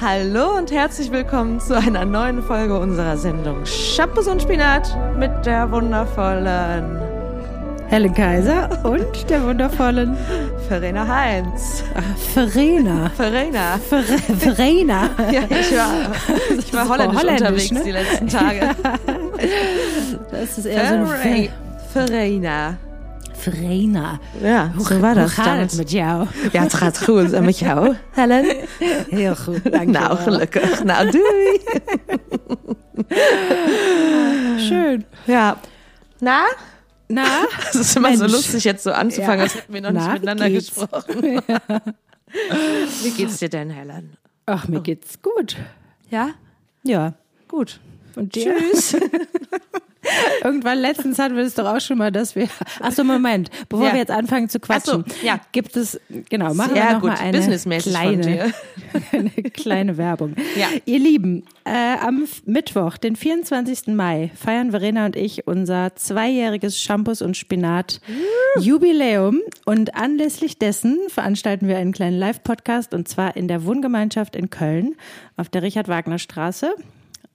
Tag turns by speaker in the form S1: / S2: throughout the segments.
S1: Hallo und herzlich willkommen zu einer neuen Folge unserer Sendung Shampoos und Spinat mit der wundervollen
S2: Helen Kaiser und der wundervollen
S1: Verena Heinz.
S2: Verena.
S1: Verena.
S2: Verena.
S1: Ja, ich war, ich war holländisch,
S2: holländisch,
S1: unterwegs
S2: ne?
S1: die letzten Tage.
S2: Das ist eher so eine
S1: Verena.
S2: Verena.
S1: Ja, so war das
S2: Hoe gaat het met jou?
S1: Ja, het gaat goed. En met jou, Helen?
S2: Heel goed, dank
S1: Nou, gelukkig. Nou, doei.
S2: Schön.
S1: Ja. Na?
S2: Na?
S1: Das ist immer so
S2: Mensch.
S1: lustig, jetzt so anzufangen,
S2: Ja.
S1: als hätten wir noch nicht
S2: Na,
S1: miteinander
S2: geht's?
S1: gesprochen. Wie geht's dir denn, Helen?
S2: Ach, mir geht's gut.
S1: Ja?
S2: Ja.
S1: Gut.
S2: Und dir? Tschüss. Irgendwann letztens hatten wir es doch auch schon mal, dass wir. Ach so, Moment. Bevor
S1: Ja.
S2: wir jetzt anfangen zu quatschen,
S1: so, ja.
S2: gibt es genau machen
S1: Sehr
S2: wir noch
S1: gut,
S2: mal eine kleine, eine kleine Werbung.
S1: Ja.
S2: Ihr Lieben, äh, am Mittwoch, den 24. Mai, feiern Verena und ich unser zweijähriges Shampoos und Spinat Jubiläum und anlässlich dessen veranstalten wir einen kleinen Live-Podcast und zwar in der Wohngemeinschaft in Köln auf der Richard-Wagner-Straße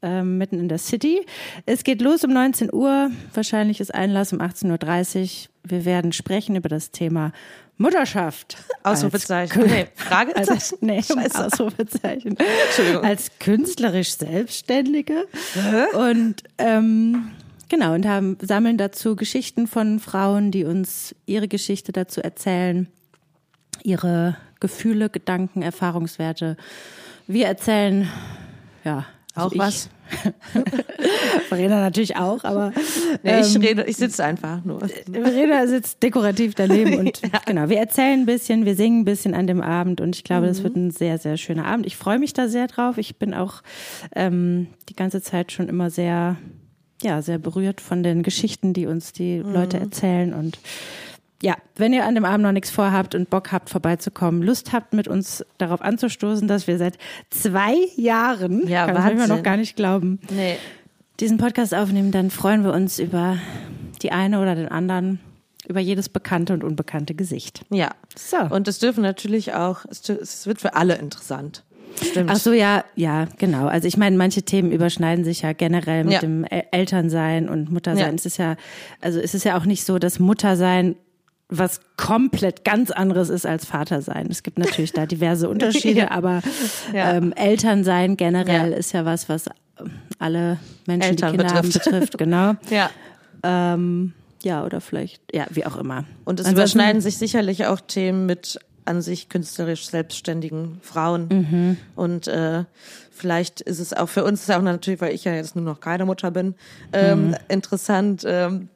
S2: ähm, mitten in der City. Es geht los um 19 Uhr. Wahrscheinlich ist Einlass um 18.30 Uhr. Wir werden sprechen über das Thema Mutterschaft.
S1: Ausrufezeichen.
S2: Als,
S1: Nee, Fragezeichen.
S2: als, nee,
S1: Scheiße.
S2: Ausrufezeichen.
S1: Entschuldigung.
S2: Als künstlerisch Selbstständige. Und ähm, genau, und haben, sammeln dazu Geschichten von Frauen, die uns ihre Geschichte dazu erzählen, ihre Gefühle, Gedanken, Erfahrungswerte. Wir erzählen, ja. also
S1: Auch
S2: ich,
S1: was?
S2: Verena natürlich auch, aber
S1: Nee, ich
S2: ähm,
S1: rede, ich sitze einfach nur.
S2: Verena sitzt dekorativ daneben und genau, wir erzählen ein bisschen, wir singen ein bisschen an dem Abend und ich glaube, das wird ein sehr, sehr schöner Abend. Ich freue mich da sehr drauf. Ich bin auch ähm, die ganze Zeit schon immer sehr, ja, sehr berührt von den Geschichten, die uns die Leute erzählen und ja, wenn ihr an dem Abend noch nichts vorhabt und Bock habt, vorbeizukommen, Lust habt, mit uns darauf anzustoßen, dass wir seit zwei Jahren,
S1: Ja,
S2: kann man
S1: Wahnsinn.
S2: noch gar nicht glauben,
S1: Nee.
S2: diesen Podcast aufnehmen, dann freuen wir uns über die eine oder den anderen, über jedes bekannte und unbekannte Gesicht.
S1: Ja.
S2: So.
S1: Und es dürfen natürlich auch, es, wird für alle interessant. Stimmt.
S2: Ach so, ja, ja, genau. Also ich meine, manche Themen überschneiden sich ja generell mit
S1: Ja.
S2: dem El- Elternsein und Muttersein.
S1: Ja.
S2: Es ist ja, also es ist ja auch nicht so, dass Muttersein was komplett ganz anderes ist als Vatersein. Es gibt natürlich da diverse Unterschiede,
S1: Ja.
S2: aber
S1: Ja.
S2: ähm, Elternsein generell
S1: Ja.
S2: ist ja was, was alle Menschen,
S1: Eltern
S2: die Kinder haben,
S1: betrifft.
S2: betrifft. Genau.
S1: Ja.
S2: Ähm, ja, oder vielleicht, ja, wie auch immer.
S1: Und es
S2: Ansonsten-
S1: überschneiden sich sicherlich auch Themen mit an sich künstlerisch selbstständigen Frauen.
S2: Mhm.
S1: Und äh, vielleicht ist es auch für uns auch natürlich, weil ich ja jetzt nur noch keine Mutter bin, ähm,
S2: Mhm.
S1: interessant, ähm,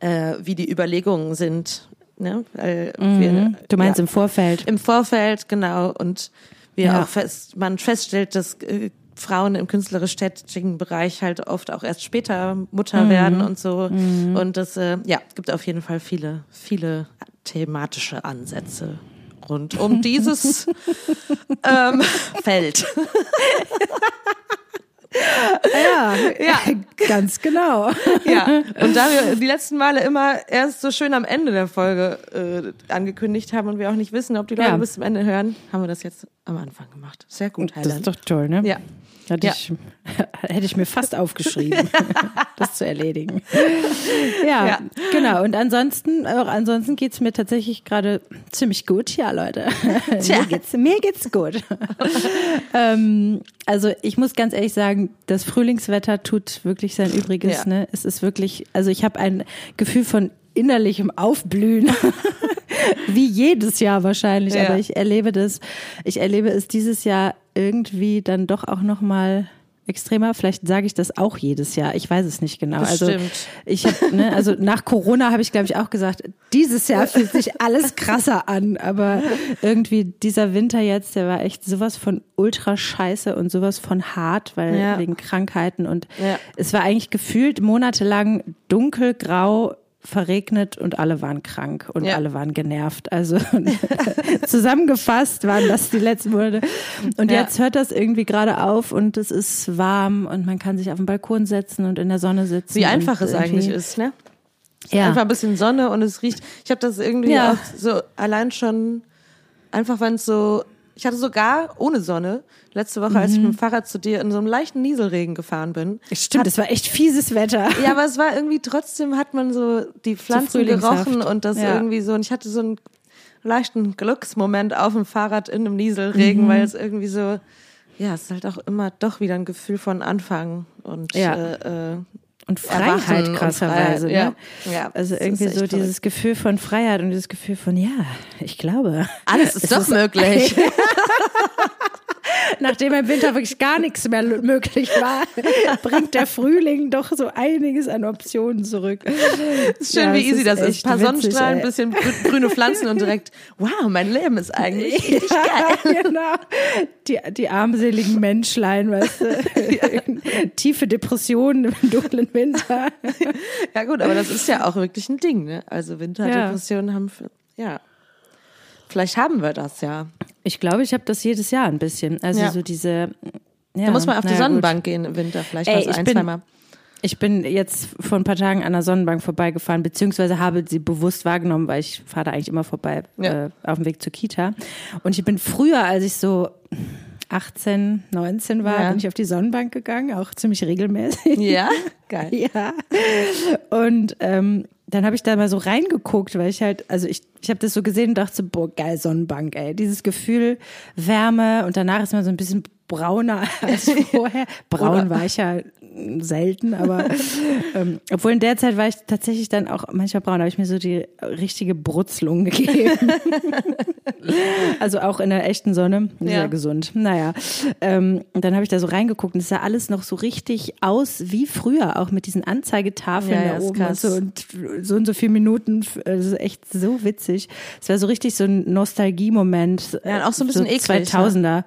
S1: äh, wie die Überlegungen sind. Ne? Weil wir,
S2: Mhm. Du meinst
S1: ja,
S2: im Vorfeld?
S1: im Vorfeld, genau. Und wir
S2: Ja.
S1: auch fest, man feststellt, dass äh, Frauen im künstlerisch-tätigen Bereich halt oft auch erst später Mutter
S2: Mhm.
S1: werden und so. Und das, äh, ja, gibt auf jeden Fall viele, viele thematische Ansätze rund um dieses ähm, Feld.
S2: Ja,
S1: Ja.
S2: ganz genau.
S1: Ja, und da wir die letzten Male immer erst so schön am Ende der Folge äh, angekündigt haben und wir auch nicht wissen, ob die Leute
S2: Ja.
S1: bis zum Ende hören, haben wir das jetzt am Anfang gemacht. Sehr gut,
S2: Das
S1: Helen.
S2: ist doch toll, ne?
S1: Ja.
S2: Hätte,
S1: Ja.
S2: ich, hätte ich mir fast aufgeschrieben, das zu erledigen. Ja,
S1: Ja.
S2: genau. Und ansonsten, auch ansonsten geht's mir tatsächlich gerade ziemlich gut. Ja, Leute.
S1: Tja.
S2: Mir geht's, mir geht's gut. ähm, also ich muss ganz ehrlich sagen, das Frühlingswetter tut wirklich sein Übriges.
S1: Ja.
S2: Ne? Es ist wirklich, also ich habe ein Gefühl von innerlichem Aufblühen. Wie jedes Jahr wahrscheinlich, aber ich erlebe das, ich erlebe es dieses Jahr irgendwie dann doch auch noch mal extremer. Vielleicht sage ich das auch jedes Jahr. Ich weiß es nicht genau. Also
S1: Bestimmt.
S2: ich habe, ne, also nach Corona habe ich glaube ich auch gesagt, dieses Jahr fühlt sich alles krasser an, aber irgendwie dieser Winter jetzt, der war echt sowas von ultra scheiße und sowas von hart, weil
S1: Ja.
S2: wegen Krankheiten und
S1: Ja.
S2: es war eigentlich gefühlt monatelang dunkelgrau verregnet und alle waren krank und
S1: Ja.
S2: alle waren genervt. Also zusammengefasst waren das die letzten Monate. Und
S1: Ja.
S2: jetzt hört das irgendwie gerade auf und es ist warm und man kann sich auf den Balkon setzen und in der Sonne sitzen.
S1: Wie einfach es eigentlich ist, ne?
S2: Ja.
S1: Einfach ein bisschen Sonne und es riecht. Ich habe das irgendwie
S2: Ja.
S1: auch so allein schon, einfach wenn es so Ich hatte sogar ohne Sonne letzte Woche, als ich mit dem Fahrrad zu dir in so einem leichten Nieselregen gefahren bin.
S2: Stimmt, es war echt fieses Wetter.
S1: Ja, aber es war irgendwie trotzdem hat man so die Pflanzen
S2: Frühlingshaft.
S1: gerochen und das
S2: Ja.
S1: irgendwie so und ich hatte so einen leichten Glücksmoment auf dem Fahrrad in einem Nieselregen, weil es irgendwie so ja, es ist halt auch immer doch wieder ein Gefühl von Anfang und
S2: Ja.
S1: äh, äh,
S2: Und Freiheit
S1: und
S2: krasserweise.
S1: Freiheit,
S2: Ne?
S1: ja. Ja,
S2: also irgendwie so dieses
S1: verrückt.
S2: Gefühl von Freiheit und dieses Gefühl von, ja, ich glaube.
S1: alles ist doch
S2: ist-
S1: möglich.
S2: Nachdem im Winter wirklich gar nichts mehr möglich war, bringt der Frühling doch so einiges an Optionen zurück.
S1: ist schön,
S2: Ja,
S1: wie easy
S2: ist
S1: das ist. Ein paar Sonnenstrahlen, ein bisschen grü- grüne Pflanzen und direkt, wow, mein Leben ist eigentlich richtig geil.
S2: Ja, genau. Die, die armseligen Menschlein, weißt du. Tiefe Depressionen im dunklen Winter.
S1: Ja gut, aber das ist ja auch wirklich ein Ding, ne? Also Winterdepressionen haben, ja, vielleicht haben wir das ja.
S2: Ich glaube, ich habe das jedes Jahr ein bisschen. Also
S1: Ja.
S2: so diese. Ja,
S1: Da muss man auf die
S2: naja, gut.
S1: Sonnenbank gehen im Winter, vielleicht
S2: Ey,
S1: ein,
S2: bin-
S1: zweimal.
S2: Ich bin jetzt vor ein paar Tagen an der Sonnenbank vorbeigefahren, beziehungsweise habe sie bewusst wahrgenommen, weil ich fahre da eigentlich immer vorbei
S1: Ja.
S2: äh, auf dem Weg zur Kita. Und ich bin früher, als ich so 18, 19 war,
S1: Ja.
S2: bin ich auf die Sonnenbank gegangen, auch ziemlich regelmäßig.
S1: Ja, geil.
S2: Ja. Und ähm, dann habe ich da mal so reingeguckt, weil ich halt, also ich, ich habe das so gesehen und dachte, boah, geil, Sonnenbank, ey. Dieses Gefühl, Wärme und danach ist man so ein bisschen brauner als vorher. Braun war ich ja selten, aber ähm, obwohl in der Zeit war ich tatsächlich dann auch manchmal braun, habe ich mir so die richtige Brutzlung gegeben. also auch in der echten Sonne, sehr
S1: Ja.
S2: gesund. Naja, ähm, und dann habe ich da so reingeguckt und es sah alles noch so richtig aus wie früher, auch mit diesen Anzeigetafeln
S1: Ja,
S2: da
S1: ist
S2: oben und so und so und so viele Minuten, also echt so witzig. Es war so richtig so ein Nostalgie-Moment.
S1: Ja, auch so ein bisschen eklig,
S2: 2000er. Nee,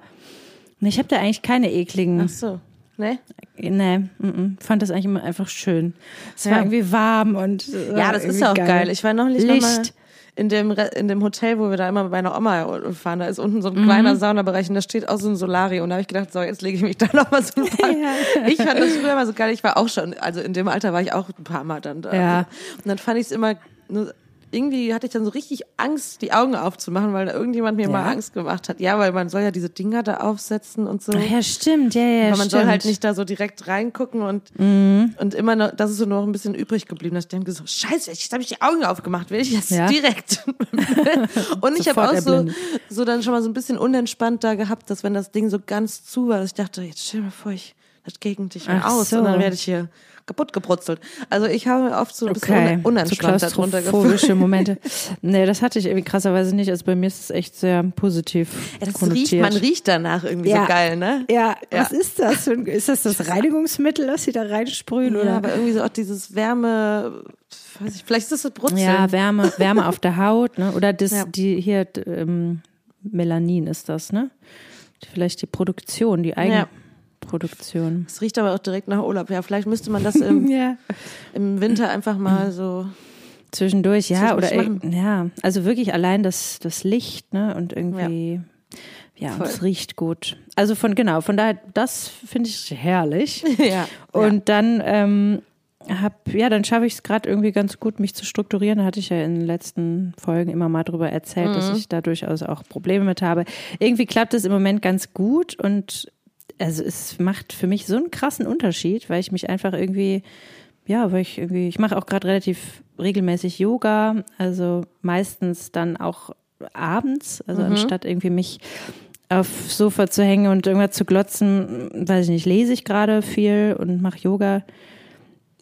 S2: ich habe da eigentlich keine ekligen.
S1: Ach so, ne?
S2: Nee, mm, mm, fand das eigentlich immer einfach schön. Es
S1: Ja.
S2: war irgendwie warm und äh,
S1: Ja, das ist ja auch geil. Ich war noch mal
S2: Licht.
S1: in dem, Re- in dem Hotel, wo wir da immer bei einer Oma fahren. Da ist unten so ein
S2: Mhm.
S1: kleiner Saunabereich und da steht auch so ein Solarium. Und da habe ich gedacht, so, jetzt lege ich mich da noch mal so ein paar. Ich fand das früher immer so geil. Ich war auch schon, also in dem Alter war ich auch ein paar Mal dann da.
S2: Ja.
S1: Und dann fand ich es immer, irgendwie hatte ich dann so richtig Angst, die Augen aufzumachen, weil da irgendjemand mir mal
S2: Ja.
S1: Angst gemacht hat. Ja, weil man soll ja diese Dinger da aufsetzen und so.
S2: Ja, stimmt, ja, ja,
S1: Aber man
S2: stimmt.
S1: soll halt nicht da so direkt reingucken und,
S2: Mhm.
S1: und immer noch, das ist so noch ein bisschen übrig geblieben, dass ich denke so, scheiße, jetzt habe ich die Augen aufgemacht, will ich jetzt
S2: Ja.
S1: direkt. und ich habe auch so,
S2: erblindet.
S1: so dann schon mal so ein bisschen unentspannt da gehabt, dass wenn das Ding so ganz zu war, dass ich dachte, jetzt stell mal vor, ich, mehr
S2: Ach
S1: aus
S2: so.
S1: und dann werde ich hier kaputt gebrutzelt. Also ich habe oft so ein bisschen
S2: Okay,
S1: un
S2: so
S1: unentspannt darunter gefühlt.
S2: klaustrophobische Momente. Nee, das hatte ich irgendwie krasserweise nicht. Also bei mir ist es echt sehr positiv
S1: Ja, riecht, man riecht danach irgendwie
S2: Ja.
S1: so geil, ne?
S2: Ja,
S1: Ja.
S2: was ist das? ein- Ist das das Reinigungsmittel, das sie da reinsprühen?
S1: Ja,
S2: oder?
S1: aber irgendwie so auch dieses Wärme, weiß ich, vielleicht ist das das Brutzeln.
S2: Ja, Wärme, Wärme auf der Haut, ne? Oder das, die hier ähm, Melanin ist das, ne? Vielleicht die Produktion, die Eigenproduktion.
S1: Es riecht aber auch direkt nach Urlaub. Ja, vielleicht müsste man das im,
S2: Ja.
S1: im Winter einfach mal so.
S2: Zwischendurch, ja, oder ja, also wirklich allein das, das Licht, ne? Und irgendwie, ja,
S1: Voll.
S2: es riecht gut. Also von genau, von daher, das finde ich herrlich.
S1: Ja.
S2: Und dann ähm, hab, ja, dann schaffe ich es gerade irgendwie ganz gut, mich zu strukturieren. Da hatte ich ja in den letzten Folgen immer mal drüber erzählt,
S1: Mhm.
S2: dass ich da durchaus auch Probleme mit habe. Irgendwie klappt es im Moment ganz gut und also es macht für mich so einen krassen Unterschied, weil ich mich einfach irgendwie, ja, weil ich irgendwie, ich mache auch gerade relativ regelmäßig Yoga, also meistens dann auch abends, also anstatt irgendwie mich aufs Sofa zu hängen und irgendwas zu glotzen, weiß ich nicht, lese ich gerade viel und mache Yoga.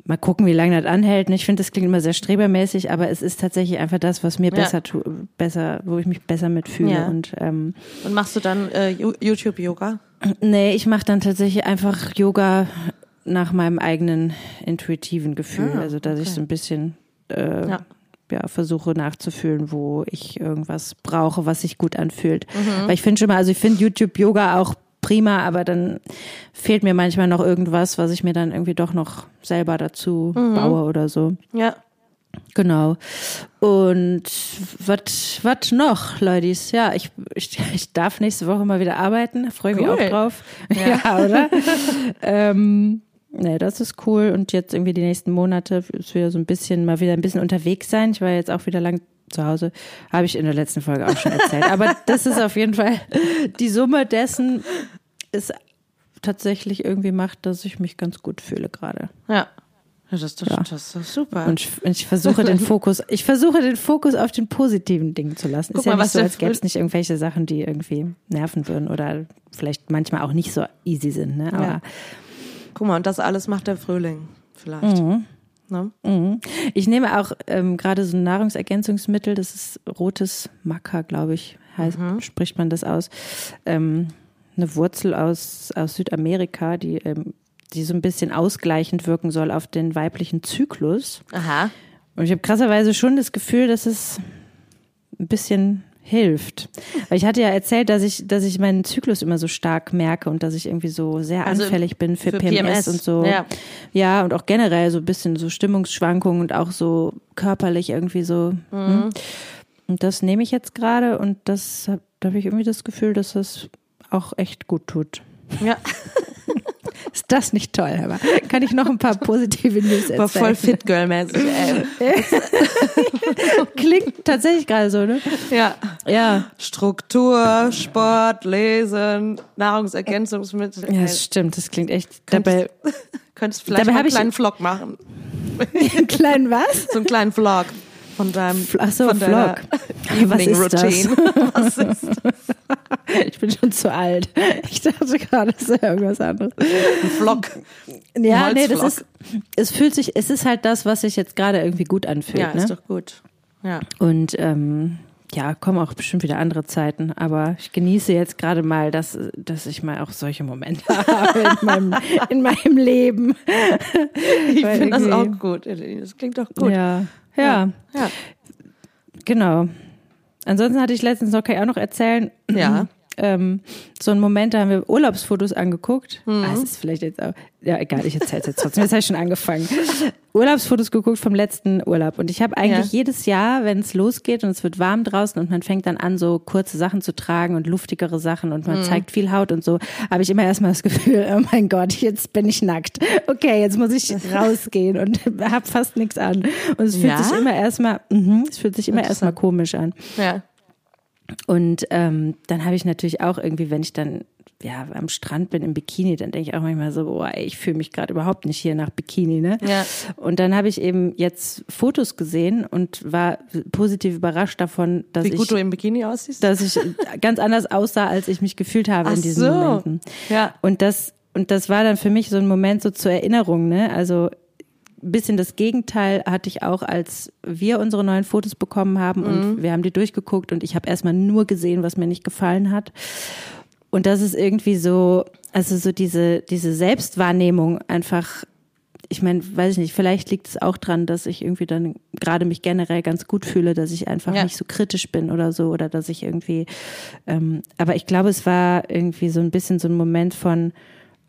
S2: Mal gucken, wie lange das anhält. Ich finde, das klingt immer sehr strebermäßig, aber es ist tatsächlich einfach das, was mir
S1: Ja.
S2: besser besser, wo ich mich besser mitfühle.
S1: Ja.
S2: Und ähm,
S1: Und machst du dann äh, YouTube-Yoga?
S2: Nee, ich mache dann tatsächlich einfach Yoga nach meinem eigenen intuitiven Gefühl.
S1: Ah,
S2: also dass ich
S1: okay.
S2: so ein bisschen äh,
S1: Ja.
S2: ja. versuche nachzufühlen, wo ich irgendwas brauche, was sich gut anfühlt.
S1: Mhm.
S2: Weil ich finde schon mal, also ich finde YouTube-Yoga auch prima, aber dann fehlt mir manchmal noch irgendwas, was ich mir dann irgendwie doch noch selber dazu
S1: Mhm.
S2: baue oder so.
S1: Ja.
S2: Genau. Und was noch, Ladies? Ja, ich, ich, ich darf nächste Woche mal wieder arbeiten. Freue mich
S1: Cool.
S2: auch drauf. Ja, oder? ähm, nee, das ist cool. Und jetzt irgendwie die nächsten Monate ist wieder so ein bisschen, mal wieder ein bisschen unterwegs sein. Ich war jetzt auch wieder lang zu Hause. Habe ich in der letzten Folge auch schon erzählt. Aber das ist auf jeden Fall die Summe dessen ist tatsächlich irgendwie macht, dass ich mich ganz gut fühle gerade.
S1: Ja. Das ist, doch, ja. das ist doch super.
S2: Und ich, ich, versuche den Fokus, ich versuche den Fokus auf den positiven Dingen zu lassen. Guck ist ja mal, nicht so, als gäbe es nicht irgendwelche Sachen, die irgendwie nerven würden oder vielleicht manchmal auch nicht so easy sind. Ne? Aber ja.
S1: Guck mal, und das alles macht der Frühling vielleicht. Mhm.
S2: Ne? Mhm. Ich nehme auch ähm, gerade so ein Nahrungsergänzungsmittel, das ist rotes Maca, glaube ich, heißt, mhm. spricht man das aus. Ähm, eine Wurzel aus, aus Südamerika, die ähm, die so ein bisschen ausgleichend wirken soll auf den weiblichen Zyklus.
S1: Aha.
S2: Und ich habe krasserweise schon das Gefühl, dass es ein bisschen hilft. Weil ich hatte ja erzählt, dass ich, dass ich meinen Zyklus immer so stark merke und dass ich irgendwie so sehr also anfällig bin für, für PMS, PMS, und so. Ja. ja, und auch generell so ein bisschen so Stimmungsschwankungen und auch so körperlich irgendwie so. Mhm. Hm. Und das nehme ich jetzt gerade und das da habe ich irgendwie das Gefühl, dass das auch echt gut tut.
S1: Ja.
S2: Ist das nicht toll, aber kann ich noch ein paar positive News erzählen? War
S1: voll fit girl mäßig.
S2: Klingt tatsächlich gerade so, ne?
S1: Ja.
S2: Ja.
S1: Struktur, Sport, Lesen, Nahrungsergänzungsmittel.
S2: Ja, das stimmt, das klingt echt.
S1: Könntest, dabei könntest vielleicht dabei einen kleinen Vlog machen.
S2: einen kleinen was?
S1: So einen kleinen Vlog von deinem
S2: Ach so,
S1: von
S2: Vlog.
S1: was ist Routine.
S2: Das? was ist das? Ich bin schon zu alt. Ich dachte gerade, es ist irgendwas anderes.
S1: Ein Vlog.
S2: Ja, Ein nee, das ist, es fühlt sich, es ist halt das, was sich jetzt gerade irgendwie gut anfühlt.
S1: Ja,
S2: ne?
S1: ist doch gut. Ja.
S2: Und ähm, ja, kommen auch bestimmt wieder andere Zeiten, aber ich genieße jetzt gerade mal, dass, dass ich mal auch solche Momente habe in meinem, in meinem Leben.
S1: Ich finde das auch gut, Das klingt doch gut.
S2: Ja, ja. ja. Genau. Ansonsten hatte ich letztens noch, kann ich auch noch erzählen.
S1: Ja.
S2: Ähm, so einen Moment, da haben wir Urlaubsfotos angeguckt. Mhm. Ah, es ist vielleicht jetzt auch, ja egal, ich erzähle es jetzt trotzdem. Jetzt habe ich schon angefangen. Urlaubsfotos geguckt vom letzten Urlaub. Und ich habe eigentlich ja. jedes Jahr, wenn es losgeht und es wird warm draußen und man fängt dann an, so kurze Sachen zu tragen und luftigere Sachen und man mhm. zeigt viel Haut und so, habe ich immer erstmal das Gefühl, oh mein Gott, jetzt bin ich nackt. Okay, jetzt muss ich rausgehen und habe fast nichts an. Und es fühlt ja? sich immer erstmal, mh, es fühlt sich immer erstmal komisch an.
S1: Ja.
S2: Und ähm, dann habe ich natürlich auch irgendwie, wenn ich dann ja am Strand bin im Bikini, dann denke ich auch manchmal so, boah, ey, ich fühle mich gerade überhaupt nicht hier nach Bikini, ne?
S1: Ja.
S2: Und dann habe ich eben jetzt Fotos gesehen und war positiv überrascht davon, dass
S1: Wie gut
S2: ich,
S1: du im Bikini aussiehst,
S2: dass ich ganz anders aussah, als ich mich gefühlt habe
S1: Ach
S2: in diesen
S1: so.
S2: Momenten.
S1: Ja.
S2: Und das und das war dann für mich so ein Moment so zur Erinnerung, ne? Also bisschen das Gegenteil hatte ich auch, als wir unsere neuen Fotos bekommen haben und
S1: Mhm.
S2: wir haben die durchgeguckt und ich habe erstmal nur gesehen, was mir nicht gefallen hat. Und das ist irgendwie so, also so diese, diese Selbstwahrnehmung einfach, ich meine, weiß ich nicht, vielleicht liegt es auch dran, dass ich irgendwie dann gerade mich generell ganz gut fühle, dass ich einfach
S1: Ja.
S2: nicht so kritisch bin oder so oder dass ich irgendwie, ähm, aber ich glaube, es war irgendwie so ein bisschen so ein Moment von,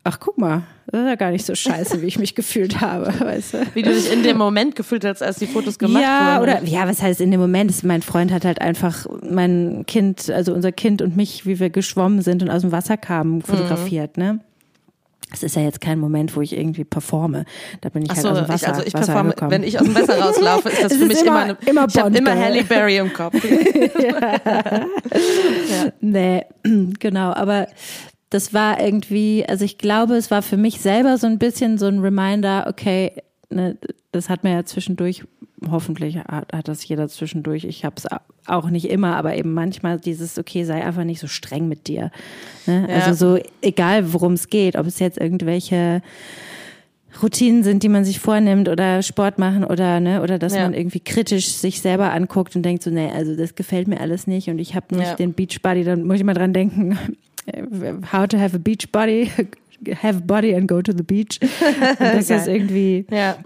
S2: ach guck mal, das ist ja gar nicht so scheiße, wie ich mich gefühlt habe, weißt du?
S1: wie du dich in dem Moment gefühlt hast, als die Fotos gemacht
S2: ja,
S1: wurden.
S2: oder ja, was heißt in dem Moment? Mein Freund hat halt einfach mein Kind, also unser Kind und mich, wie wir geschwommen sind und aus dem Wasser kamen, fotografiert, ne? Es ist ja jetzt kein Moment, wo ich irgendwie performe. Da bin ich
S1: Ach
S2: halt
S1: so,
S2: aus dem Wasser,
S1: ich, also ich
S2: Wasser
S1: performe,
S2: gekommen.
S1: wenn ich aus dem Wasser rauslaufe, ist das
S2: Es
S1: für mich
S2: immer-
S1: immer, eine,
S2: immer
S1: ich habe immer? Halle Berry im Kopf.
S2: Nee, genau, aber das war irgendwie, also ich glaube, es war für mich selber so ein bisschen so ein Reminder, okay, ne, das hat mir ja zwischendurch, hoffentlich hat, hat das jeder zwischendurch, ich habe es auch nicht immer, aber eben manchmal dieses, okay, sei einfach nicht so streng mit dir. Ne?
S1: Ja.
S2: Also so, egal worum es geht, ob es jetzt irgendwelche Routinen sind, die man sich vornimmt oder Sport machen oder ne oder dass
S1: Ja.
S2: man irgendwie kritisch sich selber anguckt und denkt so, nee, also das gefällt mir alles nicht und ich habe nicht
S1: Ja.
S2: den Beachbody, dann muss ich mal dran denken, how to have a beach body, have a body and go to the beach. Und das
S1: Geil.
S2: irgendwie,
S1: Ja.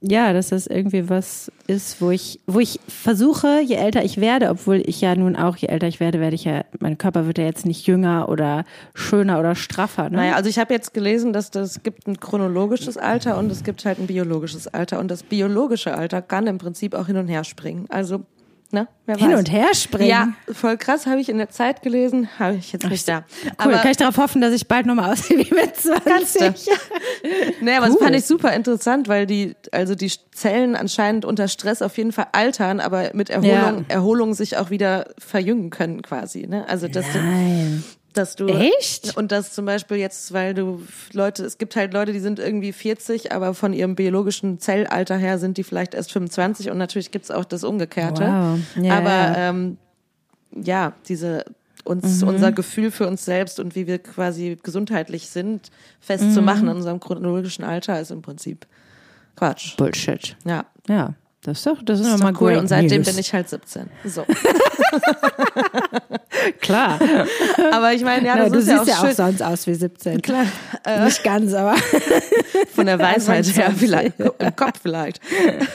S2: ja, dass das irgendwie was ist, wo ich, wo ich versuche, je älter ich werde, obwohl ich ja nun auch, je älter ich werde, werde ich ja, mein Körper wird ja jetzt nicht jünger oder schöner oder straffer. Ne?
S1: Naja, also ich habe jetzt gelesen, dass das gibt ein chronologisches Alter und es gibt halt ein biologisches Alter und das biologische Alter kann im Prinzip auch hin und her springen. Also Ne?
S2: Hin und her springen.
S1: Ja, voll krass, habe ich in der Zeit gelesen, habe ich jetzt nicht da.
S2: Cool,
S1: Aber
S2: kann ich darauf hoffen, dass ich bald nochmal aussehe wie mit 20?
S1: Kannst du. Nee, aber das
S2: Cool.
S1: fand ich super interessant, weil die, also die Zellen anscheinend unter Stress auf jeden Fall altern, aber mit Erholung,
S2: Ja.
S1: Erholung sich auch wieder verjüngen können quasi. Ne? Also dass du,
S2: Nein.
S1: Dass du
S2: Echt?
S1: und das zum Beispiel jetzt, weil du Leute, es gibt halt Leute, die sind irgendwie 40, aber von ihrem biologischen Zellalter her sind die vielleicht erst 25 und natürlich gibt's auch das Umgekehrte.
S2: Wow. Ja,
S1: aber
S2: ja.
S1: ähm, ja, diese uns unser Gefühl für uns selbst und wie wir quasi gesundheitlich sind, festzumachen in unserem chronologischen Alter ist im Prinzip Quatsch.
S2: Bullshit.
S1: Ja.
S2: Ja, das ist doch, das ist
S1: Ist doch cool.
S2: great
S1: Und seitdem
S2: news.
S1: bin ich halt 17. So.
S2: Klar.
S1: Aber ich meine, ja,
S2: Na,
S1: das
S2: du
S1: ist
S2: siehst
S1: ja auch
S2: ja auch sonst aus wie 17.
S1: Klar. Äh,
S2: Nicht ganz, aber
S1: von der Weisheit her
S2: 21.
S1: vielleicht. Im Kopf vielleicht.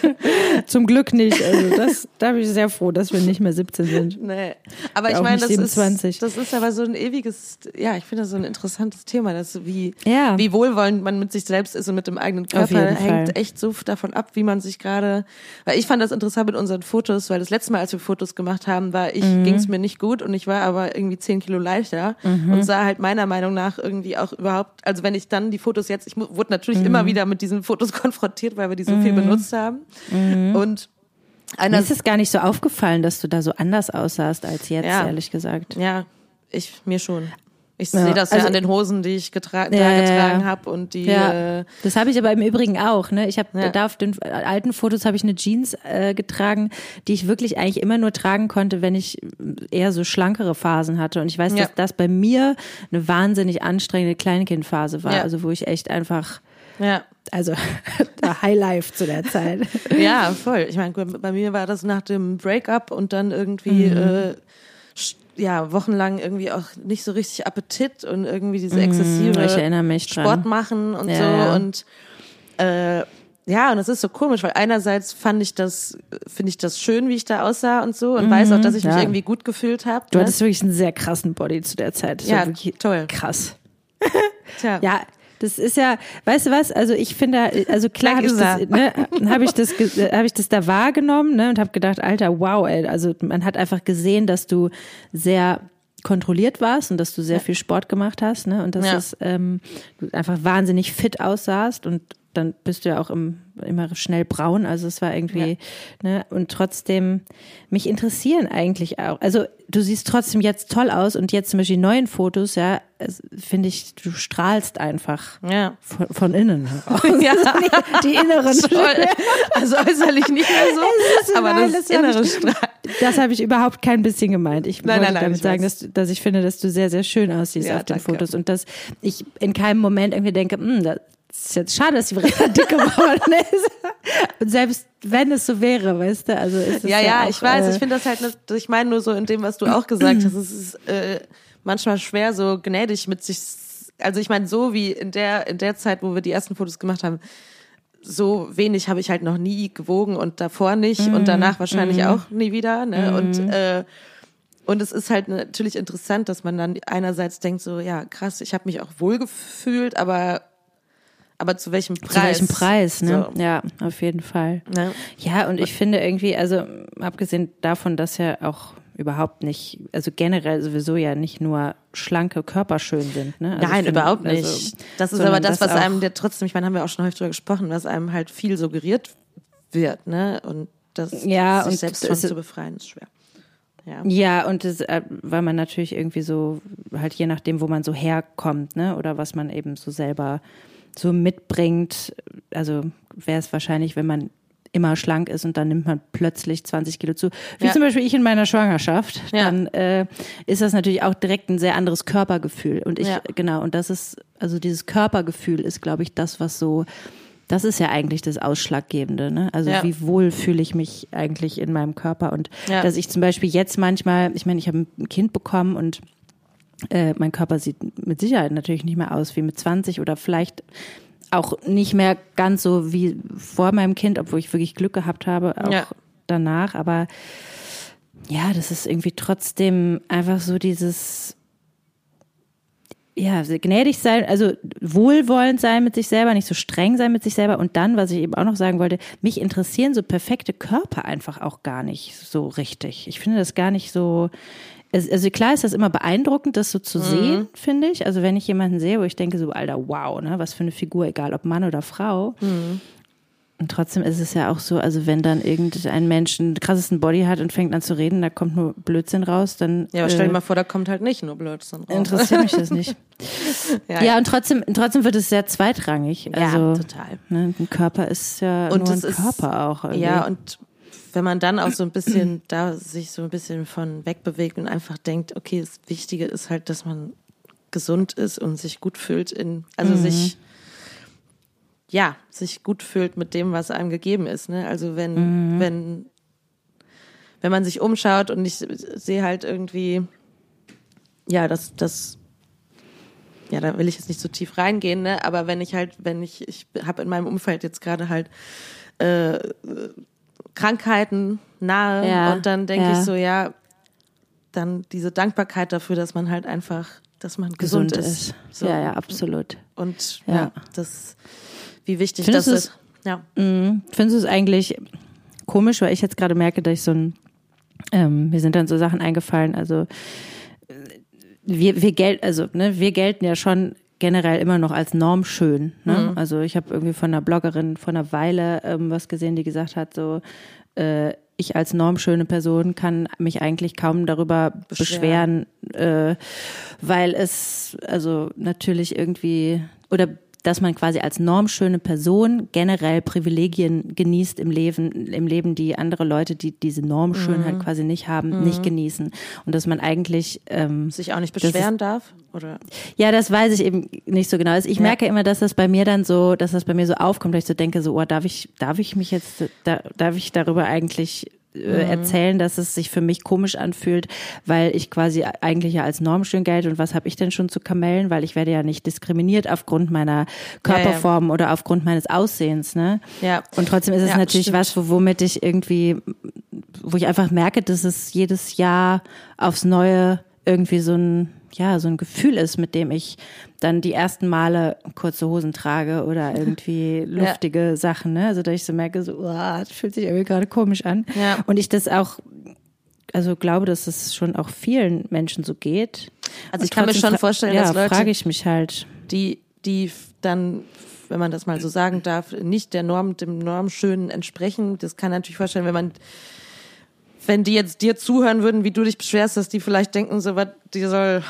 S2: zum Glück nicht. Also das, da bin ich sehr froh, dass wir nicht mehr 17 sind.
S1: Nee. Aber ich meine, das
S2: 27.
S1: ist, das ist aber so ein ewiges, ja, ich finde das so ein interessantes Thema, dass wie,
S2: Ja.
S1: wie wohlwollend man mit sich selbst ist und mit dem eigenen Körper hängt
S2: Fall.
S1: echt so davon ab, wie man sich gerade, weil ich fand das interessant mit unseren Fotos, weil das letzte Mal, als wir Fotos gemacht haben, war ich,
S2: Mhm.
S1: ging es mir nicht gut und ich war aber irgendwie zehn Kilo leichter
S2: Mhm.
S1: und sah halt meiner Meinung nach irgendwie auch überhaupt, also wenn ich dann die Fotos jetzt, ich wurde natürlich
S2: Mhm.
S1: immer wieder mit diesen Fotos konfrontiert, weil wir die so viel benutzt haben und
S2: Mir
S1: einer
S2: ist es gar nicht so aufgefallen, dass du da so anders aussahst als jetzt,
S1: Ja.
S2: ehrlich gesagt.
S1: Ja, ich mir schon. Ich
S2: Ja,
S1: sehe das ja
S2: also-
S1: an den Hosen, die ich getra da
S2: Ja, ja,
S1: getragen
S2: ja.
S1: habe und die
S2: Ja,
S1: äh,
S2: das habe ich aber im Übrigen auch. Ne? Ich habe
S1: Ja.
S2: da auf den alten Fotos habe ich eine Jeans äh, getragen, die ich wirklich eigentlich immer nur tragen konnte, wenn ich eher so schlankere Phasen hatte. Und ich weiß,
S1: Ja.
S2: dass das bei mir eine wahnsinnig anstrengende Kleinkindphase war.
S1: Ja.
S2: Also wo ich echt einfach,
S1: ja.
S2: also der Highlife zu der Zeit.
S1: ja, voll. Ich meine, bei mir war das nach dem Breakup und dann irgendwie
S2: Mhm.
S1: äh, ja, wochenlang irgendwie auch nicht so richtig Appetit und irgendwie diese exzessive
S2: Mhm, mich dran.
S1: Sport machen und
S2: Ja,
S1: so
S2: ja.
S1: und äh, ja, und das ist so komisch, weil einerseits fand ich das, finde ich das schön, wie ich da aussah und so und weiß auch, dass ich mich
S2: Mhm. ja.
S1: irgendwie gut gefühlt habe.
S2: Du
S1: ne?
S2: hattest wirklich einen sehr krassen Body zu der Zeit. Das
S1: Ja, toll.
S2: krass.
S1: Tja.
S2: Ja, das ist ja, weißt du was? Also ich finde, also klar habe ich das, ne, habe ich das, habe ich das da wahrgenommen, ne, und habe gedacht, Alter, wow, ey, also man hat einfach gesehen, dass du sehr kontrolliert warst und dass du sehr viel Sport gemacht hast, ne, und dass
S1: Ja.
S2: es ähm, du einfach wahnsinnig fit aussahst und dann bist du ja auch im, immer schnell braun, also es war irgendwie, ne, und trotzdem, mich interessieren eigentlich auch, also du siehst trotzdem jetzt toll aus und jetzt zum Beispiel die neuen Fotos, ja, finde ich, du strahlst einfach
S1: Ja.
S2: von, von innen heraus.
S1: Ja.
S2: Die inneren.
S1: Toll. Also äußerlich nicht mehr so, aber
S2: nein,
S1: das,
S2: das
S1: innere
S2: ich-
S1: Strahl.
S2: Das habe ich überhaupt kein bisschen gemeint. Ich
S1: Nein,
S2: wollte
S1: nein, nein,
S2: damit
S1: ich
S2: sagen, dass, dass ich finde, dass du sehr, sehr schön aussiehst
S1: Ja,
S2: auf den
S1: danke.
S2: Fotos und dass ich in keinem Moment irgendwie denke, "Hm, das ist jetzt schade, dass die Verena dick geworden ist. Und selbst wenn es so wäre, weißt du, also ist es
S1: Ja, ja,
S2: auch,
S1: ich weiß.
S2: äh,
S1: Ich finde das halt, nicht- ich meine nur so in dem, was du auch gesagt hast, es ist äh, manchmal schwer, so gnädig mit sich. Also ich meine, so wie in der in der Zeit, wo wir die ersten Fotos gemacht haben, so wenig habe ich halt noch nie gewogen und davor nicht und danach wahrscheinlich auch nie wieder. Ne? Und äh, und es ist halt natürlich interessant, dass man dann einerseits denkt so, ja krass, ich habe mich auch wohl gefühlt, aber aber zu welchem Preis?
S2: Zu welchem Preis, ne?
S1: So,
S2: Ja, auf jeden Fall.
S1: ne?
S2: Ja, und ich finde irgendwie, also abgesehen davon, dass ja auch überhaupt nicht, also generell sowieso ja nicht nur schlanke Körper schön sind. Ne? Also
S1: Nein,
S2: finde,
S1: überhaupt nicht.
S2: also,
S1: das ist aber das, was einem der trotzdem, ich meine, haben wir auch schon häufig drüber gesprochen, was einem halt viel suggeriert wird, ne? Und das
S2: Ja,
S1: sich selbst
S2: ist-
S1: zu befreien ist schwer. Ja.
S2: Ja, und das, äh, weil man natürlich irgendwie so, halt je nachdem, wo man so herkommt, ne, oder was man eben so selber so mitbringt, also wäre es wahrscheinlich, wenn man immer schlank ist und dann nimmt man plötzlich 20 Kilo zu. Wie
S1: Ja.
S2: zum Beispiel ich in meiner Schwangerschaft,
S1: Ja.
S2: dann äh, ist das natürlich auch direkt ein sehr anderes Körpergefühl. Und ich,
S1: Ja.
S2: genau, und das ist, also dieses Körpergefühl ist, glaube ich, das, was so, das ist ja eigentlich das Ausschlaggebende. Ne? Also wie wohl fühle ich mich eigentlich in meinem Körper und dass ich zum Beispiel jetzt manchmal, ich meine, ich habe ein Kind bekommen und äh, mein Körper sieht mit Sicherheit natürlich nicht mehr aus wie mit 20 oder vielleicht auch nicht mehr ganz so wie vor meinem Kind, obwohl ich wirklich Glück gehabt habe, auch
S1: Ja.
S2: danach. Aber ja, das ist irgendwie trotzdem einfach so dieses, ja, gnädig sein, also wohlwollend sein mit sich selber, nicht so streng sein mit sich selber. Und dann, was ich eben auch noch sagen wollte, mich interessieren so perfekte Körper einfach auch gar nicht so richtig. Ich finde das gar nicht so, also klar ist das immer beeindruckend, das so zu mhm. sehen, finde ich. Also wenn ich jemanden sehe, wo ich denke so, Alter, wow, ne, was für eine Figur, egal ob Mann oder Frau. Mhm. Und trotzdem ist es ja auch so, also wenn dann irgendein Mensch einen krassesten Body hat und fängt an zu reden, da kommt nur Blödsinn raus, dann.
S1: Ja, aber stell dir äh, mal vor, da kommt halt nicht nur Blödsinn raus.
S2: Interessiert mich das nicht. ja, ja, und trotzdem, trotzdem wird es sehr zweitrangig. Also, ja, total. Ne, ein Körper ist ja und nur ein ist, Körper auch.
S1: Irgendwie. Ja, und wenn man dann auch so ein bisschen da sich so ein bisschen von wegbewegt und einfach denkt, okay, das Wichtige ist halt, dass man gesund ist und sich gut fühlt in, also mhm. sich, ja, sich gut fühlt mit dem, was einem gegeben ist. Ne? Also wenn, mhm. wenn, wenn man sich umschaut und ich sehe halt irgendwie, ja, das, das, ja, da will ich jetzt nicht so tief reingehen, ne? Aber wenn ich halt, wenn ich, ich habe in meinem Umfeld jetzt gerade halt äh, Krankheiten nahe ja, und dann denke ja. ich so, ja, dann diese Dankbarkeit dafür, dass man halt einfach, dass man gesund, gesund ist. ist.
S2: So. Ja, ja, absolut.
S1: Und ja, ja das, wie wichtig Findest das ist. Ja.
S2: Mh, findest du es eigentlich komisch, weil ich jetzt gerade merke, dass ich so ein, ähm, mir sind dann so Sachen eingefallen, also wir, wir gelten, also ne, wir gelten ja schon generell immer noch als normschön. Ne? Mhm. Also ich habe irgendwie von einer Bloggerin vor einer Weile ähm, was gesehen, die gesagt hat, so äh, ich als normschöne Person kann mich eigentlich kaum darüber beschweren, beschweren äh, weil es also natürlich irgendwie oder dass man quasi als normschöne Person generell Privilegien genießt im Leben, im Leben, die andere Leute, die diese Normschönheit mhm. quasi nicht haben, mhm. nicht genießen. Und dass man eigentlich ähm,
S1: sich auch nicht beschweren darf, oder?
S2: Ja, das weiß ich eben nicht so genau. Also ich ja. merke immer, dass das bei mir dann so, dass das bei mir so aufkommt, dass ich so denke, so, oh, darf ich, darf ich mich jetzt, da, darf ich darüber eigentlich. Erzählen, dass es sich für mich komisch anfühlt, weil ich quasi eigentlich ja als normschön gelte und was habe ich denn schon zu Kamellen, weil ich werde ja nicht diskriminiert aufgrund meiner Körperform ja, ja. oder aufgrund meines Aussehens, ne? Ja. Und trotzdem ist es ja, natürlich stimmt. was, womit ich irgendwie, wo ich einfach merke, dass es jedes Jahr aufs Neue irgendwie so ein ja, so ein Gefühl ist, mit dem ich dann die ersten Male kurze Hosen trage oder irgendwie luftige ja. Sachen, ne? Also dass ich so merke, so, oh, das fühlt sich irgendwie gerade komisch an. Ja. Und ich das auch, also glaube, dass es schon auch vielen Menschen so geht.
S1: Also ich kann mir schon vorstellen, ja, dass Leute,
S2: frage ich mich halt,
S1: die, die dann wenn man das mal so sagen darf, nicht der Norm, dem Normschönen entsprechen. Das kann natürlich vorstellen, wenn man wenn die jetzt dir zuhören würden, wie du dich beschwerst, dass die vielleicht denken, so was, die soll,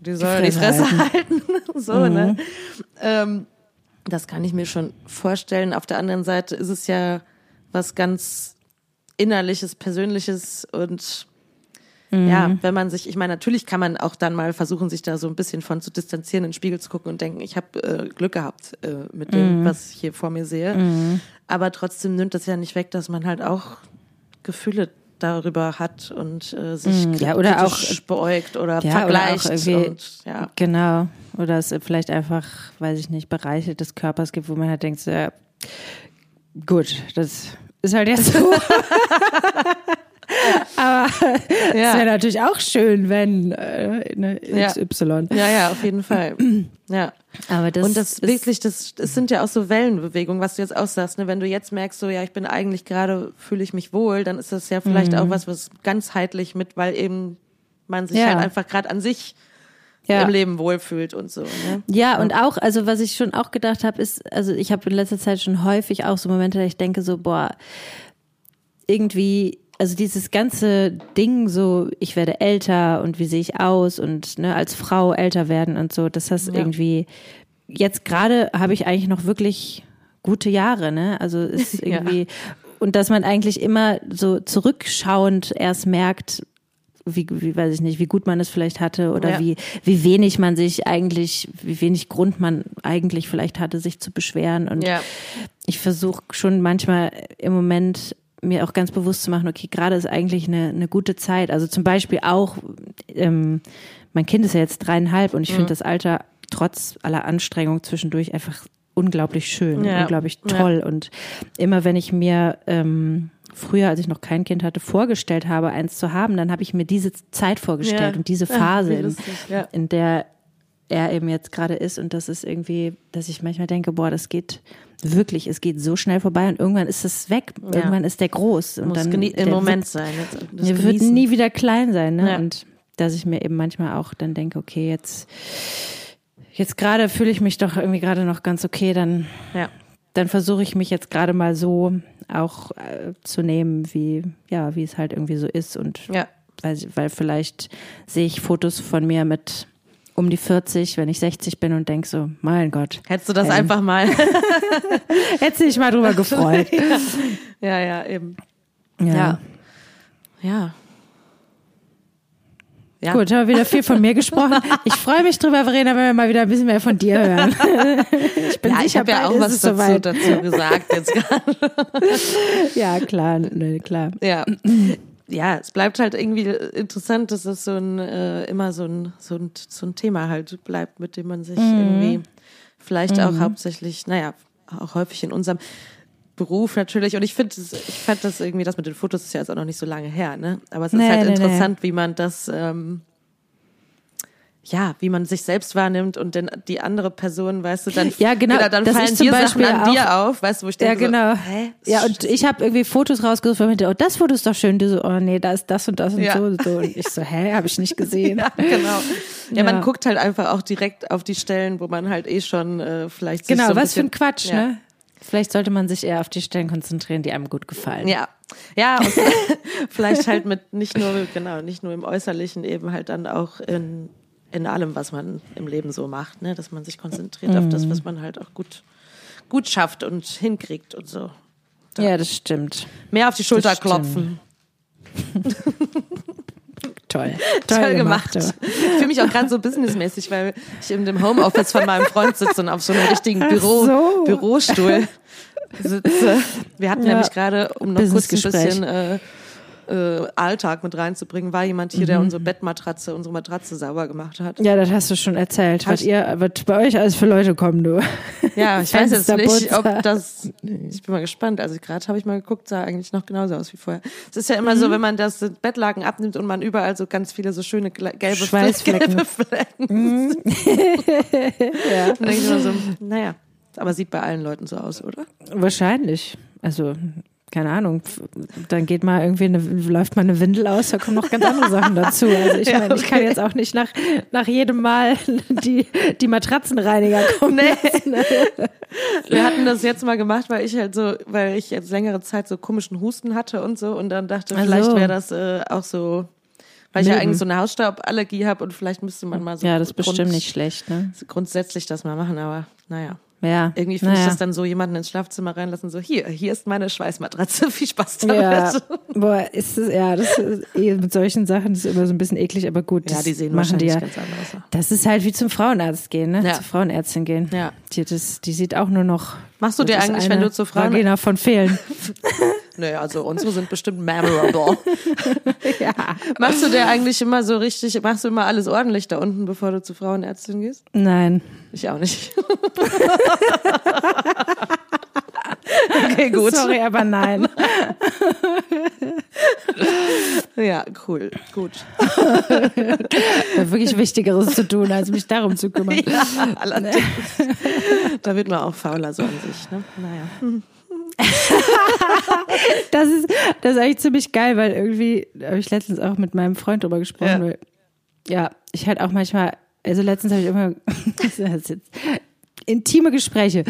S1: die soll die Fresse, die Fresse halten. halten. so, ne? mhm. ne? Ähm, das kann ich mir schon vorstellen. Auf der anderen Seite ist es ja was ganz innerliches, persönliches und mhm. ja, wenn man sich, ich meine, natürlich kann man auch dann mal versuchen, sich da so ein bisschen von zu distanzieren, in den Spiegel zu gucken und denken, ich habe äh, Glück gehabt äh, mit dem, mhm. was ich hier vor mir sehe. Mhm. Aber trotzdem nimmt das ja nicht weg, dass man halt auch Gefühle darüber hat und äh, sich mm, ja, oder auch beäugt oder ja, vergleicht. Oder und, ja.
S2: Genau. Oder es vielleicht einfach, weiß ich nicht, Bereiche des Körpers gibt, wo man halt denkt, ja, gut, das ist halt jetzt so. Aber es ja. wäre natürlich auch schön, wenn äh, ne, XY.
S1: Ja. ja, ja, auf jeden Fall. Ja. Aber das und das wirklich, das, das sind ja auch so Wellenbewegungen, was du jetzt auch sagst, ne? Wenn du jetzt merkst, so ja, ich bin eigentlich gerade, fühle ich mich wohl, dann ist das ja vielleicht mhm. auch was, was ganzheitlich mit, weil eben man sich ja. halt einfach gerade an sich ja. im Leben wohlfühlt und so. Ne?
S2: Ja, und auch, also was ich schon auch gedacht habe, ist, also ich habe in letzter Zeit schon häufig auch so Momente, da ich denke so, boah, irgendwie also dieses ganze Ding, so ich werde älter und wie sehe ich aus und ne, als Frau älter werden und so, das heißt ja. irgendwie, jetzt gerade habe ich eigentlich noch wirklich gute Jahre, ne? Also ist irgendwie, ja. und dass man eigentlich immer so zurückschauend erst merkt, wie, wie weiß ich nicht, wie gut man es vielleicht hatte oder ja. wie, wie wenig man sich eigentlich, wie wenig Grund man eigentlich vielleicht hatte, sich zu beschweren. Und ja. ich versuche schon manchmal im Moment mir auch ganz bewusst zu machen, okay, gerade ist eigentlich eine, eine gute Zeit. Also zum Beispiel auch, ähm, mein Kind ist ja jetzt dreieinhalb und ich mhm. finde das Alter trotz aller Anstrengung zwischendurch einfach unglaublich schön, ja. unglaublich toll. Ja. Und immer wenn ich mir ähm, früher, als ich noch kein Kind hatte, vorgestellt habe, eins zu haben, dann habe ich mir diese Zeit vorgestellt ja. und diese Phase, in, in der er eben jetzt gerade ist und das ist irgendwie, dass ich manchmal denke, boah, das geht wirklich, es geht so schnell vorbei und irgendwann ist es weg,
S1: Ja.
S2: irgendwann ist der groß und
S1: Muss
S2: dann
S1: im Moment
S2: wird,
S1: sein. Jetzt, das
S2: der wird nie wieder klein sein, ne?
S1: Ja.
S2: Und dass ich mir eben manchmal auch dann denke, okay, jetzt jetzt gerade fühle ich mich doch irgendwie gerade noch ganz okay, dann
S1: Ja.
S2: dann versuche ich mich jetzt gerade mal so auch äh, zu nehmen, wie ja, wie es halt irgendwie so ist und
S1: ja.
S2: weil, weil vielleicht sehe ich Fotos von mir mit um die 40, wenn ich 60 bin und denke so, mein Gott,
S1: Hättest du das
S2: Ähm.
S1: einfach mal.
S2: hätte ich mal drüber gefreut.
S1: ja, ja, eben.
S2: Ja.
S1: Ja. Ja. Ja.
S2: Gut, haben wir wieder viel von mir gesprochen. Ich freue mich drüber, Verena, wenn wir mal wieder ein bisschen mehr von dir hören. Ich bin
S1: Ja, ich
S2: sicher,
S1: habe ja auch was dazu,
S2: soweit.
S1: dazu gesagt jetzt gerade.
S2: Ja, klar, ne, klar.
S1: Ja. Ja, es bleibt halt irgendwie interessant, dass es so ein äh, immer so ein, so ein so ein Thema halt bleibt, mit dem man sich irgendwie vielleicht auch hauptsächlich, naja, auch häufig in unserem Beruf natürlich. Und ich finde, ich fand das irgendwie, das mit den Fotos ist ja jetzt auch noch nicht so lange her, ne? Aber es ist
S2: Nee,
S1: halt
S2: nee, nee.
S1: interessant, wie man das, ähm, ja, wie man sich selbst wahrnimmt und denn die andere Person, weißt du, dann,
S2: Ja, genau,
S1: dann
S2: das
S1: fallen dir
S2: Beispiel
S1: Sachen an
S2: auch-
S1: dir auf, weißt du, wo ich
S2: Ja,
S1: denke,
S2: genau.
S1: so, hä?
S2: Ja, und ich habe irgendwie Fotos rausgesucht, weil ich dachte, oh, das Foto ist doch schön. Du so, oh nee, da ist das und das und
S1: Ja.
S2: so und so. Und ich so, hä, habe ich nicht gesehen.
S1: Ja, genau. Ja, man
S2: Ja.
S1: guckt halt einfach auch direkt auf die Stellen, wo man halt eh schon äh, vielleicht sich
S2: Genau,
S1: so
S2: was für ein
S1: bisschen,
S2: Quatsch,
S1: ja.
S2: ne? Vielleicht sollte man sich eher auf die Stellen konzentrieren, die einem gut gefallen.
S1: Ja, ja, und vielleicht halt mit nicht nur genau, nicht nur im Äußerlichen, eben halt dann auch in in allem, was man im Leben so macht, ne, dass man sich konzentriert auf
S2: Mhm.
S1: das, was man halt auch gut gut schafft und hinkriegt und so.
S2: Ja, das stimmt.
S1: Mehr auf die Schulter klopfen.
S2: Toll.
S1: Toll, gemacht.
S2: du.
S1: Ich fühle mich auch gerade so businessmäßig, weil ich in dem Homeoffice von meinem Freund sitze und auf so einem richtigen Büro,
S2: so.
S1: Bürostuhl sitze. Wir hatten
S2: Ja.
S1: nämlich gerade, um noch kurz ein bisschen äh, äh, Alltag mit reinzubringen, war jemand hier,
S2: Mhm.
S1: der unsere Bettmatratze, unsere Matratze sauber gemacht hat.
S2: Ja, das hast du schon erzählt. Was ihr, was bei euch alles für Leute kommen, du.
S1: Ja, ich weiß jetzt nicht, ob das. Ich bin mal gespannt. Also gerade habe ich mal geguckt, sah eigentlich noch genauso aus wie vorher. Es ist ja immer
S2: Mhm.
S1: so, wenn man das Bettlaken abnimmt und man überall so ganz viele so schöne gelbe
S2: Schweißflecken.
S1: gelbe Flecken.
S2: Mhm. ja.
S1: Dann denke ich immer so, naja, aber sieht bei allen Leuten so aus, oder?
S2: Wahrscheinlich. Also, keine Ahnung. Dann geht mal irgendwie eine, läuft mal eine Windel aus, da kommen noch ganz andere Sachen dazu. Also ich
S1: Ja,
S2: meine, ich kann
S1: okay.
S2: jetzt auch nicht nach, nach jedem Mal die, die Matratzenreiniger kommen.
S1: Nee. Wir hatten das jetzt mal gemacht, weil ich halt so, weil ich jetzt längere Zeit so komischen Husten hatte und so und dann dachte,
S2: Ach
S1: vielleicht wäre das äh, auch so, weil ich ja
S2: Milben.
S1: eigentlich so eine Hausstauballergie habe und vielleicht müsste man mal so
S2: Ja, das ist bestimmt nicht schlecht, ne?
S1: grundsätzlich das mal machen, aber naja.
S2: Ja.
S1: Irgendwie finde ich
S2: naja.
S1: das dann so, jemanden ins Schlafzimmer reinlassen, so hier, hier ist meine Schweißmatratze, viel Spaß damit.
S2: Ja, boah, ist es, ja, das ist eh mit solchen Sachen das ist immer so ein bisschen eklig, aber gut.
S1: Ja,
S2: das
S1: die sehen
S2: machen die ja.
S1: ganz anders.
S2: Das ist halt wie zum Frauenarzt gehen, ne?
S1: Ja.
S2: Zur Frauenärztin gehen.
S1: Ja.
S2: Die, das, die sieht auch nur noch.
S1: Machst du dir
S2: das
S1: eigentlich, wenn du zur Frauen-
S2: Vagina von Fehlen.
S1: Naja, also unsere sind bestimmt memorable.
S2: ja.
S1: machst du dir eigentlich immer so richtig, machst du immer alles ordentlich da unten, bevor du zur Frauenärztin gehst?
S2: Nein.
S1: Ich auch nicht. okay, gut.
S2: Sorry, aber nein.
S1: Ja, cool, gut.
S2: Wirklich Wichtigeres zu tun, als mich darum zu kümmern.
S1: Ja, allerdings. Da wird man auch fauler so an sich, ne? Naja.
S2: Das ist, das ist eigentlich ziemlich geil, weil irgendwie habe ich letztens auch mit meinem Freund drüber gesprochen.
S1: Ja.
S2: Weil, ja, ich halt auch manchmal, also letztens habe ich immer, intime Gespräche.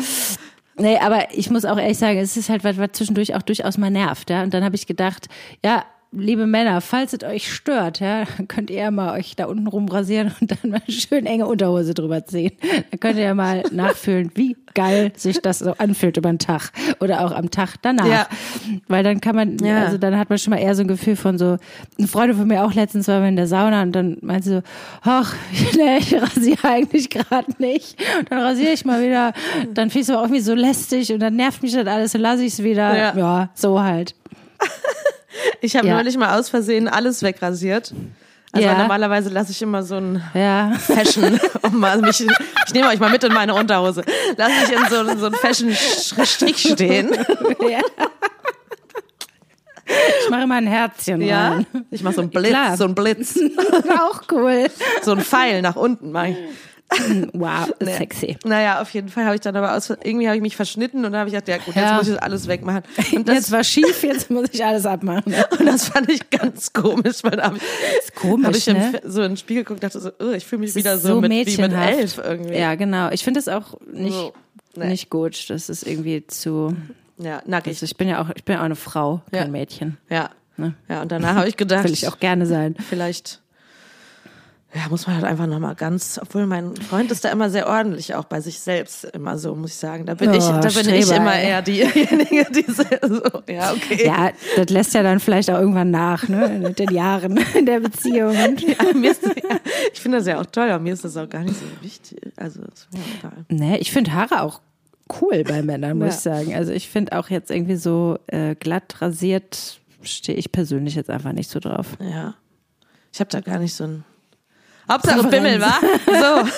S2: Nee, aber ich muss auch ehrlich sagen, es ist halt was, was zwischendurch auch durchaus mal nervt, ja. Und dann habe ich gedacht, ja, liebe Männer, falls es euch stört, ja, dann könnt ihr ja mal euch da unten rumrasieren und dann mal schön enge Unterhose drüber ziehen. Dann könnt ihr ja mal nachfühlen, wie geil sich das so anfühlt über den Tag oder auch am Tag danach.
S1: Ja.
S2: Weil dann kann man,
S1: Ja.
S2: also dann hat man schon mal eher so ein Gefühl von so, eine Freundin von mir auch letztens war in der Sauna und dann meinte sie so, ach, ich rasiere eigentlich gerade nicht. Und dann rasiere ich mal wieder, dann es aber auch irgendwie so lästig und dann nervt mich das alles und lasse ich es wieder.
S1: Ja.
S2: Ja. so halt.
S1: Ich habe
S2: Ja.
S1: neulich mal aus Versehen alles wegrasiert. Also
S2: Ja.
S1: normalerweise lasse ich immer so ein
S2: Ja.
S1: Fashion, um mal mich, ich nehme euch mal mit in meine Unterhose. Lass mich in so, so ein Fashion-Strich stehen.
S2: ja. Ich mache immer ein Herzchen
S1: Ja,
S2: rein.
S1: ich mache so einen Blitz,
S2: Klar.
S1: so einen Blitz,
S2: auch cool.
S1: so einen Pfeil nach unten. Mach ich.
S2: Wow, sexy.
S1: Naja, auf jeden Fall habe ich dann aber aus, irgendwie habe ich mich verschnitten und dann habe ich gedacht, ja gut, jetzt
S2: Ja.
S1: muss ich das alles wegmachen. Und das,
S2: jetzt war schief, jetzt muss ich alles abmachen.
S1: und das fand ich ganz komisch, weil da habe ich,
S2: komisch,
S1: hab ich
S2: ne?
S1: So in den Spiegel geguckt und dachte so, oh, ich fühle mich
S2: Das
S1: wieder
S2: ist
S1: so, mit, wie mit elf irgendwie.
S2: Ja, genau. Ich finde das auch nicht,
S1: So, nee.
S2: nicht gut. Das ist irgendwie zu.
S1: Ja, nackig.
S2: Also ich bin ja auch, ich bin ja auch eine Frau, kein
S1: Ja.
S2: Mädchen.
S1: Ja.
S2: Ne?
S1: Ja, und danach habe ich gedacht,
S2: Will ich auch gerne sein.
S1: vielleicht ja, muss man halt einfach nochmal ganz, obwohl mein Freund ist da immer sehr ordentlich, auch bei sich selbst immer so, muss ich sagen. Da bin
S2: Oh,
S1: ich, da bin ich immer eher diejenige, die so, ja, okay.
S2: Ja, das lässt ja dann vielleicht auch irgendwann nach, ne? Mit den Jahren in der Beziehung.
S1: Ja, mir ist, ja, ich finde das ja auch toll, aber mir ist das auch gar nicht so wichtig. Also, ist mir egal.
S2: Ne, ich finde Haare auch cool bei Männern, muss
S1: Ja.
S2: ich sagen. Also ich finde auch jetzt irgendwie so äh, glatt rasiert stehe ich persönlich jetzt einfach nicht so drauf.
S1: Ja. Ich habe da gar nicht so ein. Hauptsache
S2: Präferenz.
S1: Bimmel, wa? So.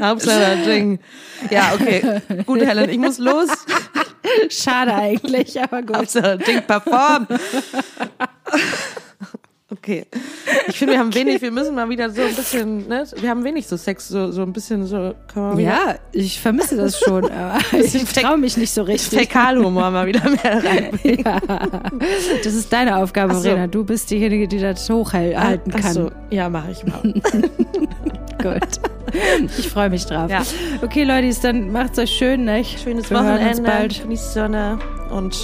S1: Hauptsache Ding. Ja, okay. Gut, Helen, ich muss los.
S2: Schade eigentlich, aber gut.
S1: Hauptsache Ding perform. Okay. Ich finde, wir haben wenig, wir müssen mal wieder so ein bisschen, ne? Wir haben wenig so Sex, so, so ein bisschen so,
S2: Ja, ich vermisse das schon, aber ich traue mich nicht so richtig.
S1: Fäkalhumor mal wieder mehr reinbringen.
S2: Das ist deine Aufgabe,
S1: Ach so.
S2: Du bist diejenige, die das hochhalten
S1: Ach
S2: kann.
S1: so, ja, mache ich mal.
S2: Gut. Ich freue mich drauf.
S1: Ja.
S2: Okay, Leute, dann macht's euch schön, ne?
S1: Schönes
S2: Wir hören uns
S1: Wochenende,
S2: bald.
S1: genießt Sonne und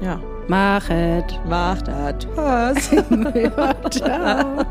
S1: ja,
S2: Machet.
S1: macht das. Tschüss.
S2: Ja, ciao.